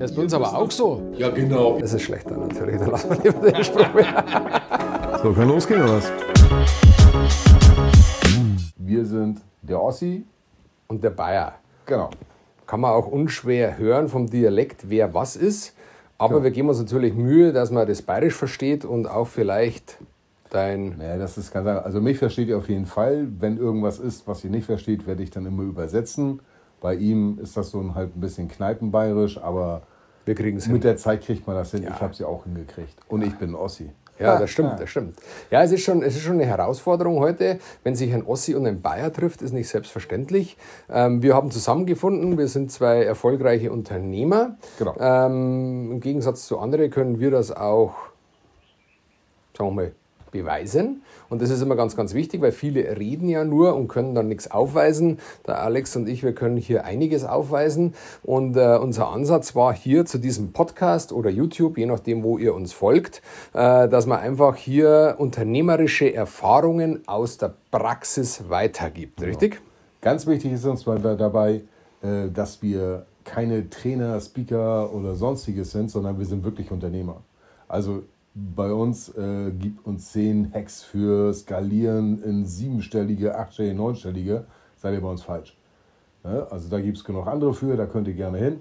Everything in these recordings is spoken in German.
Das ist bei uns aber auch so. Ja, genau. Das ist schlechter natürlich. Dann lassen wir lieber den Spruch. So, kann losgehen oder was? Wir sind der Ossi. Und der Bayer. Genau. Kann man auch unschwer hören vom Dialekt, wer was ist. Aber Genau. wir geben uns natürlich Mühe, dass man das bayerisch versteht und auch vielleicht dein. Naja, das ist ganz einfach. Also mich versteht ihr auf jeden Fall. Wenn irgendwas ist, was ihr nicht versteht, werde ich dann immer übersetzen. Bei ihm ist das so ein, halt ein bisschen kneipenbayerisch, aber Wir kriegen es hin. mit der Zeit kriegt man das hin. Ja. Ich habe sie auch hingekriegt. Und ich bin Ossi. Ja, das stimmt, das stimmt. Ja, es ist, schon, es ist schon eine Herausforderung heute. Wenn sich ein Ossi und ein Bayer trifft, ist nicht selbstverständlich. Ähm, wir haben zusammengefunden, wir sind zwei erfolgreiche Unternehmer. Genau. Ähm, Im Gegensatz zu anderen können wir das auch, sagen wir mal, beweisen. Und das ist immer ganz, ganz wichtig, weil viele reden ja nur und können dann nichts aufweisen. Der Alex und ich, wir können hier einiges aufweisen. Und äh, unser Ansatz war hier zu diesem Podcast oder YouTube, je nachdem, wo ihr uns folgt, äh, dass man einfach hier unternehmerische Erfahrungen aus der Praxis weitergibt. Richtig? Ganz wichtig ist uns dabei, äh, dass wir keine Trainer, Speaker oder sonstiges sind, sondern wir sind wirklich Unternehmer. Also bei uns äh, gibt uns zehn Hacks für Skalieren in siebenstellige, achtstellige, neunstellige, seid ihr bei uns falsch. Ne? Also da gibt es genug andere für, da könnt ihr gerne hin.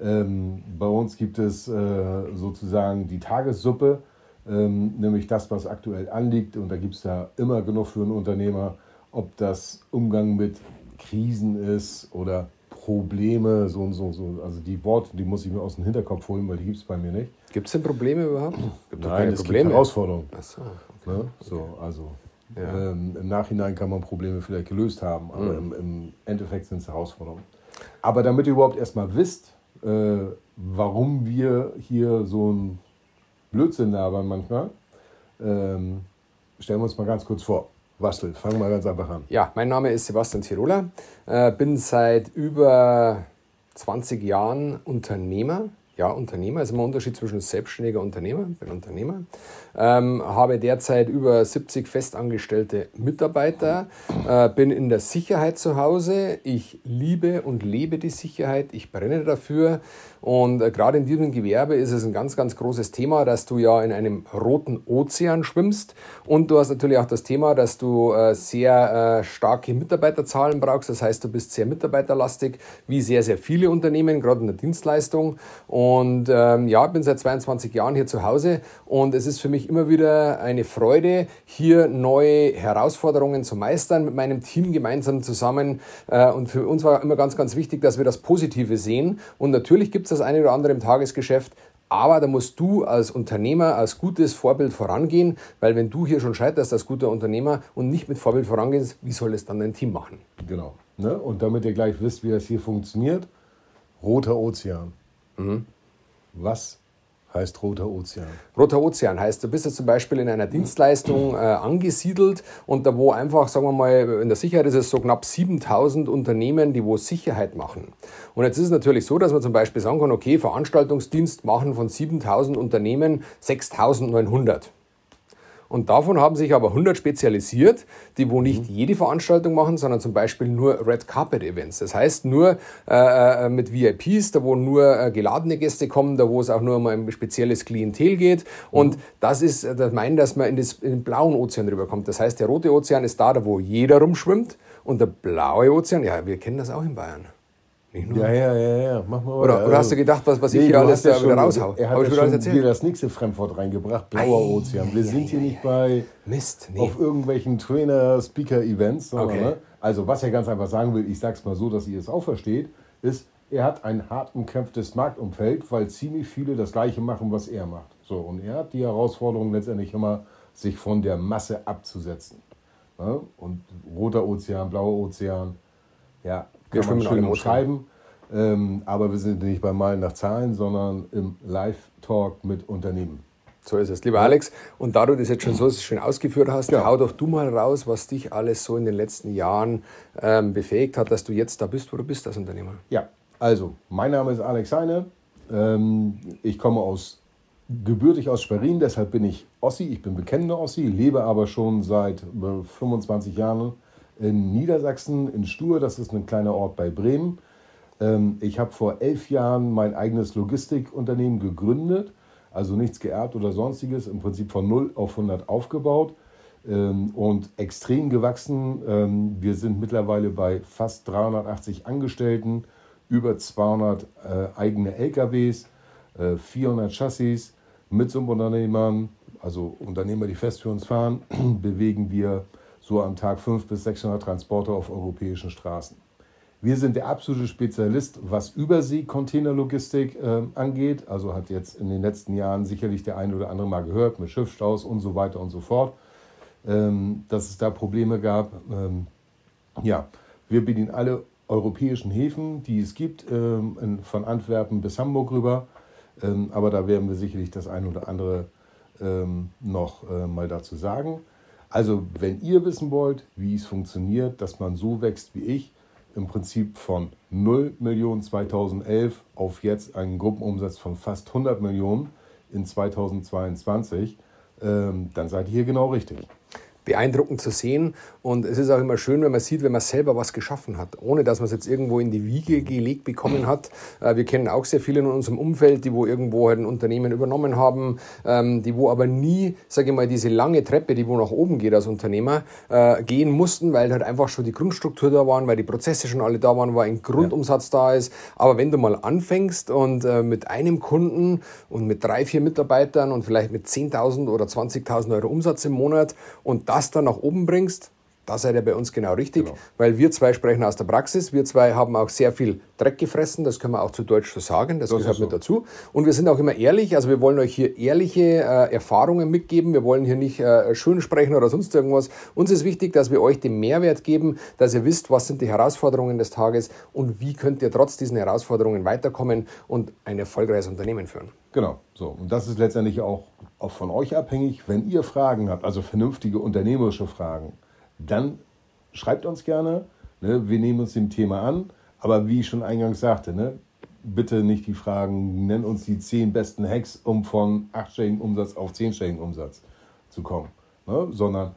Ähm, bei uns gibt es äh, sozusagen die Tagessuppe, ähm, nämlich das, was aktuell anliegt. Und da gibt es ja immer genug für einen Unternehmer, ob das Umgang mit Krisen ist oder Probleme, so und so, so. Also die Worte, die muss ich mir aus dem Hinterkopf holen, weil die gibt es bei mir nicht. Gibt es denn Probleme überhaupt? Gibt Nein, es Probleme. gibt Herausforderungen. Ach so. Ne? So, also Ja. ähm, im Nachhinein kann man Probleme vielleicht gelöst haben, aber im, im Endeffekt sind es Herausforderungen. Aber damit ihr überhaupt erstmal wisst, äh, warum wir hier so ein Blödsinn labern manchmal, ähm, stellen wir uns mal ganz kurz vor. Bastel, fangen wir ganz einfach an. Ja, mein Name ist Sebastian Tiroler, äh, bin seit über 20 Jahren Unternehmer. Ja, Unternehmer ist immer ein Unterschied zwischen selbstständiger Unternehmer, bin Unternehmer. Ähm, habe derzeit über 70 festangestellte Mitarbeiter, äh, bin in der Sicherheit zu Hause. Ich liebe und lebe die Sicherheit, ich brenne dafür. Und äh, gerade in diesem Gewerbe ist es ein ganz, ganz großes Thema, dass du ja in einem roten Ozean schwimmst. Und du hast natürlich auch das Thema, dass du äh, sehr äh, starke Mitarbeiterzahlen brauchst. Das heißt, du bist sehr mitarbeiterlastig, wie sehr, sehr viele Unternehmen, gerade in der Dienstleistung. Und ähm, ja, ich bin seit 22 Jahren hier zu Hause und es ist für mich immer wieder eine Freude, hier neue Herausforderungen zu meistern mit meinem Team gemeinsam zusammen. Äh, und für uns war immer ganz, ganz wichtig, dass wir das Positive sehen. Und natürlich gibt es das eine oder andere im Tagesgeschäft, aber da musst du als Unternehmer, als gutes Vorbild vorangehen, weil wenn du hier schon scheiterst als guter Unternehmer und nicht mit Vorbild vorangehst, wie soll es dann dein Team machen? Genau. Ne? Und damit ihr gleich wisst, wie das hier funktioniert, roter Ozean. Was heißt roter Ozean? Roter Ozean heißt, du bist jetzt zum Beispiel in einer Dienstleistung äh, angesiedelt und da wo einfach, sagen wir mal, in der Sicherheit ist es so knapp 7000 Unternehmen, die wo Sicherheit machen. Und jetzt ist es natürlich so, dass man zum Beispiel sagen kann, okay, Veranstaltungsdienst machen von 7000 Unternehmen 6900. Und davon haben sich aber 100 spezialisiert, die wo nicht jede Veranstaltung machen, sondern zum Beispiel nur Red Carpet Events. Das heißt nur äh, äh, mit VIPs, da wo nur äh, geladene Gäste kommen, da wo es auch nur um ein spezielles Klientel geht. Und das ist äh, das meinen, dass man in, das, in den blauen Ozean rüberkommt. Das heißt, der rote Ozean ist da, da wo jeder rumschwimmt. Und der blaue Ozean, ja, wir kennen das auch in Bayern. Nicht nur. Ja, ja, ja, ja. Mach mal Oder, weiter. oder hast du gedacht, was, was ich Nee, hier du alles ja da wieder schon- raushau? Er hat Hab ja ich wieder schon erzählt? dir das nächste Fremdwort reingebracht, blauer Ei, Ozean. Wir sind hier nicht bei Mist, nee. auf irgendwelchen Trainer-Speaker-Events, Okay. ne? also was er ganz einfach sagen will, ich sag's mal so, dass ihr es auch versteht, ist, er hat ein hart umkämpftes Marktumfeld, weil ziemlich viele das Gleiche machen, was er macht. So, und er hat die Herausforderung letztendlich immer, sich von der Masse abzusetzen. Ne? Und roter Ozean, blauer Ozean, ja, Wir schwimmen schön umschreiben. Ähm, aber wir sind nicht beim Malen nach Zahlen, sondern im Live-Talk mit Unternehmen. So ist es, lieber Alex. Und da du das jetzt schon so schön ausgeführt hast, Ja. hau doch du mal raus, was dich alles so in den letzten Jahren ähm, befähigt hat, dass du jetzt da bist, wo du bist als Unternehmer. Ja, also, mein Name ist Alex Heine. Ähm, ich komme aus, gebürtig aus Schwerin, deshalb bin ich Ossi. Ich bin bekennender Ossi, lebe aber schon seit äh, 25 Jahren in Niedersachsen, in Stur. Das ist ein kleiner Ort bei Bremen. Ähm, ich habe vor elf Jahren mein eigenes Logistikunternehmen gegründet, also nichts geerbt oder sonstiges, im Prinzip von 0 auf 100 aufgebaut ähm, und extrem gewachsen. Ähm, wir sind mittlerweile bei fast 380 Angestellten, über 200 äh, eigene LKWs, äh, 400 Chassis mit Subunternehmern, also Unternehmer, die fest für uns fahren, bewegen wir so am Tag 500 bis 600 Transporter auf europäischen Straßen. Wir sind der absolute Spezialist, was Übersee-Containerlogistik äh, angeht. Also hat jetzt in den letzten Jahren sicherlich der eine oder andere mal gehört mit Schiffstaus und so weiter und so fort, ähm, dass es da Probleme gab. Ähm, ja, wir bedienen alle europäischen Häfen, die es gibt, ähm, in, von Antwerpen bis Hamburg rüber. Ähm, aber da werden wir sicherlich das eine oder andere ähm, noch äh, mal dazu sagen. Also, wenn ihr wissen wollt, wie es funktioniert, dass man so wächst wie ich, im Prinzip von 0 Millionen 2011 auf jetzt einen Gruppenumsatz von fast 100 Millionen in 2022, ähm, dann seid ihr hier genau richtig beeindruckend zu sehen. Und es ist auch immer schön, wenn man sieht, wenn man selber was geschaffen hat, ohne dass man es jetzt irgendwo in die Wiege gelegt bekommen hat. Äh, wir kennen auch sehr viele in unserem Umfeld, die wo irgendwo halt ein Unternehmen übernommen haben, ähm, die wo aber nie, sage ich mal, diese lange Treppe, die wo nach oben geht als Unternehmer, äh, gehen mussten, weil halt einfach schon die Grundstruktur da waren, weil die Prozesse schon alle da waren, weil ein Grundumsatz ja. da ist. Aber wenn du mal anfängst und äh, mit einem Kunden und mit drei, vier Mitarbeitern und vielleicht mit 10.000 oder 20.000 Euro Umsatz im Monat und das dann nach oben bringst, da seid ihr bei uns genau richtig, genau. weil wir zwei sprechen aus der Praxis. Wir zwei haben auch sehr viel Dreck gefressen, das können wir auch zu Deutsch so sagen, das, das gehört mit so. dazu. Und wir sind auch immer ehrlich, also wir wollen euch hier ehrliche äh, Erfahrungen mitgeben. Wir wollen hier nicht äh, schön sprechen oder sonst irgendwas. Uns ist wichtig, dass wir euch den Mehrwert geben, dass ihr wisst, was sind die Herausforderungen des Tages und wie könnt ihr trotz diesen Herausforderungen weiterkommen und ein erfolgreiches Unternehmen führen. Genau, so. Und das ist letztendlich auch, auch von euch abhängig. Wenn ihr Fragen habt, also vernünftige unternehmerische Fragen, dann schreibt uns gerne. Ne? Wir nehmen uns dem Thema an. Aber wie ich schon eingangs sagte, ne? bitte nicht die Fragen, nenn uns die zehn besten Hacks, um von achtstelligen Umsatz auf zehnstelligen Umsatz zu kommen. Ne? Sondern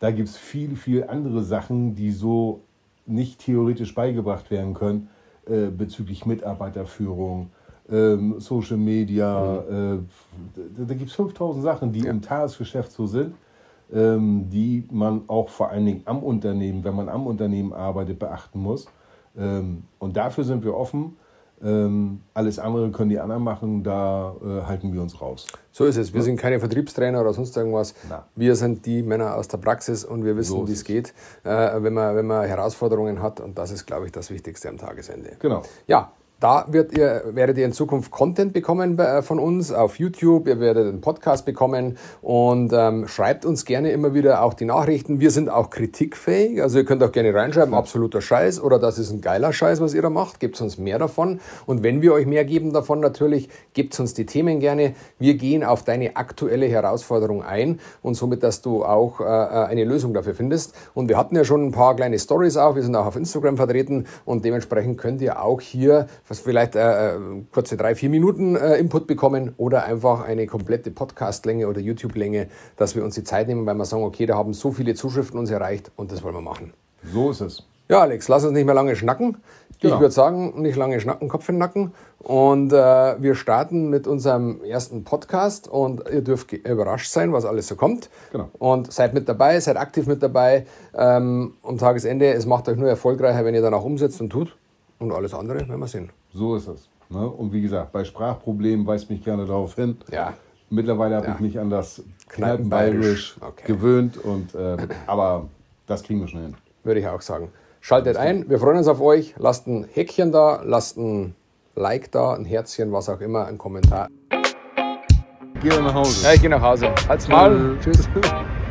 da gibt es viel, viel andere Sachen, die so nicht theoretisch beigebracht werden können äh, bezüglich Mitarbeiterführung, ähm, Social Media. Mhm. Äh, da, da gibt es 5000 Sachen, die ja. im Tagesgeschäft so sind die man auch vor allen Dingen am Unternehmen, wenn man am Unternehmen arbeitet, beachten muss. Ähm, und dafür sind wir offen. Ähm, alles andere können die anderen machen, da äh, halten wir uns raus. So ist es. Wir sind keine Vertriebstrainer oder sonst irgendwas. Na. Wir sind die Männer aus der Praxis und wir wissen, so wie es geht, äh, wenn, man, wenn man Herausforderungen hat. Und das ist, glaube ich, das Wichtigste am Tagesende. Genau. Ja, da wird ihr, werdet ihr in Zukunft Content bekommen äh, von uns auf YouTube. Ihr werdet einen Podcast bekommen und ähm, schreibt uns gerne immer wieder auch die Nachrichten. Wir sind auch kritikfähig. Also ihr könnt auch gerne reinschreiben, absoluter Scheiß oder das ist ein geiler Scheiß, was ihr da macht. Gebt uns mehr davon. Und wenn wir euch mehr geben davon natürlich, gebt uns die Themen gerne. Wir gehen auf deine aktuelle Herausforderung ein und somit, dass du auch äh, äh eine Lösung dafür findest. Und wir hatten ja schon ein paar kleine Stories auch. Wir sind auch auf Instagram vertreten und dementsprechend könnt ihr auch hier was vielleicht äh, äh, kurze drei, vier Minuten äh, Input bekommen oder einfach eine komplette Podcastlänge oder YouTube-Länge, dass wir uns die Zeit nehmen, weil wir sagen, okay, da haben so viele Zuschriften uns erreicht und das wollen wir machen. So ist es. Ja, Alex, lass uns nicht mehr lange schnacken. Genau. Ich würde sagen, nicht lange schnacken, Kopf in den Nacken. Und äh, wir starten mit unserem ersten Podcast und ihr dürft überrascht sein, was alles so kommt. Genau. Und seid mit dabei, seid aktiv mit dabei. Ähm, am Tagesende, es macht euch nur erfolgreicher, wenn ihr dann auch umsetzt und tut. Und alles andere werden wir sehen. So ist es. Ne? Und wie gesagt, bei Sprachproblemen weist mich gerne darauf hin. Ja. Mittlerweile habe ja. ich mich an das Kneipenbayerisch okay. gewöhnt, und, äh, aber das kriegen wir schon hin. Würde ich auch sagen. Schaltet ein, wir freuen uns auf euch. Lasst ein Häkchen da, lasst ein Like da, ein Herzchen, was auch immer, ein Kommentar. Geh nach Hause. Ja, ich gehe nach Hause. Halt's mal. Tschüss.